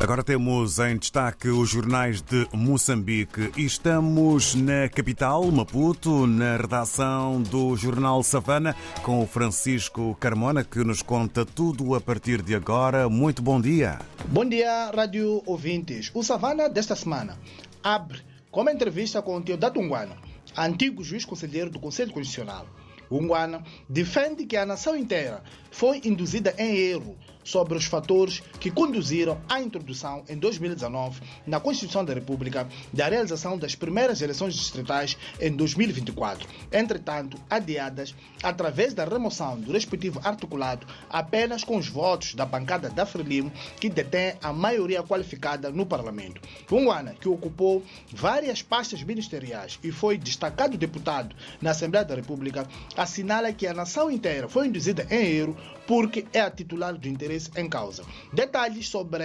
Agora temos em destaque os jornais de Moçambique e estamos na capital, Maputo, na redação do jornal Savana, com o Francisco Carmona, que nos conta tudo a partir de agora. Muito bom dia. Bom dia, rádio ouvintes. O Savana desta semana abre com uma entrevista com o Teodato Nguana, antigo juiz conselheiro do Conselho Constitucional. O Nguana defende que a nação inteira foi induzida em erro sobre os fatores que conduziram à introdução, em 2019, na Constituição da República, da realização das primeiras eleições distritais em 2024, entretanto, adiadas através da remoção do respectivo articulado apenas com os votos da bancada da Frelimo, que detém a maioria qualificada no Parlamento. Unguana, que ocupou várias pastas ministeriais e foi destacado deputado na Assembleia da República, assinala que a nação inteira foi induzida em erro porque é a titular do interesse em causa. Detalhes sobre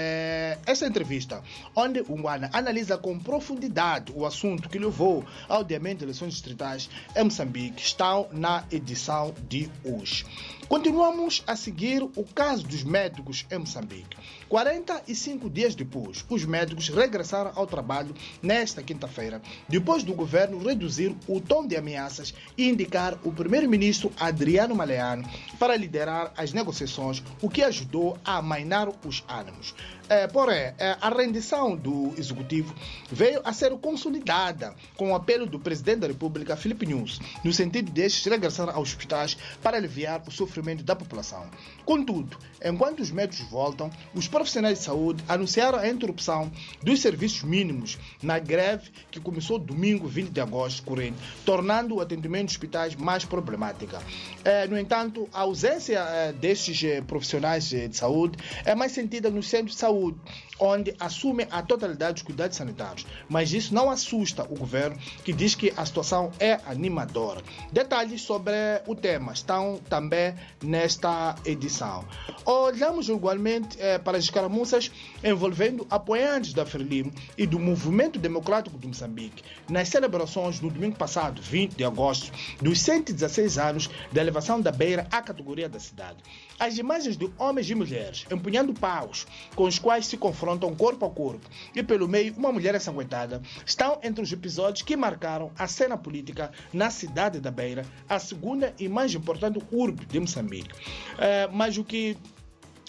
essa entrevista, onde o Nguana analisa com profundidade o assunto que levou ao adiamento de eleições distritais em Moçambique, estão na edição de hoje. Continuamos a seguir o caso dos médicos em Moçambique. 45 dias depois, os médicos regressaram ao trabalho nesta quinta-feira, depois do governo reduzir o tom de ameaças e indicar o primeiro-ministro Adriano Maleano para liderar as negociações, o que ajudou a amainar os ânimos. É, porém, é, a rendição do executivo veio a ser consolidada com o apelo do presidente da República, Filipe Nunes, no sentido de estes regressar aos hospitais para aliviar o sofrimento da população. Contudo, enquanto os médicos voltam, os profissionais de saúde anunciaram a interrupção dos serviços mínimos na greve que começou domingo 20 de agosto corrente, tornando o atendimento dos hospitais mais problemática. É, no entanto, a ausência destes profissionais é, de saúde é mais sentida nos centros de saúde onde assumem a totalidade dos cuidados sanitários. Mas isso não assusta o governo, que diz que a situação é animadora. Detalhes sobre o tema estão também nesta edição. Olhamos igualmente eh, para as escaramuças envolvendo apoiantes da Frelimo e do Movimento Democrático de Moçambique nas celebrações no domingo passado, 20 de agosto, dos 116 anos da elevação da beira à categoria da cidade. As imagens de homens e mulheres empunhando paus com os quais se confrontam corpo a corpo e pelo meio uma mulher ensanguentada estão entre os episódios que marcaram a cena política na cidade da Beira, a segunda e mais importante urbe de Moçambique. É, mas o que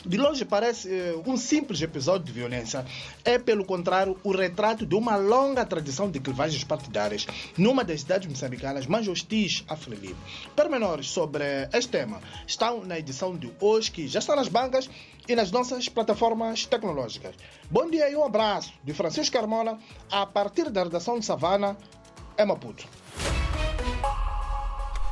de longe parece uh, um simples episódio de violência. É, pelo contrário, o retrato de uma longa tradição de clivagens partidárias numa das cidades moçambicanas mais hostis a Frelimo. Pormenores sobre este tema estão na edição de hoje, que já está nas bancas e nas nossas plataformas tecnológicas. Bom dia e um abraço de Francisco Carmona, a partir da redação de Savana, é Maputo.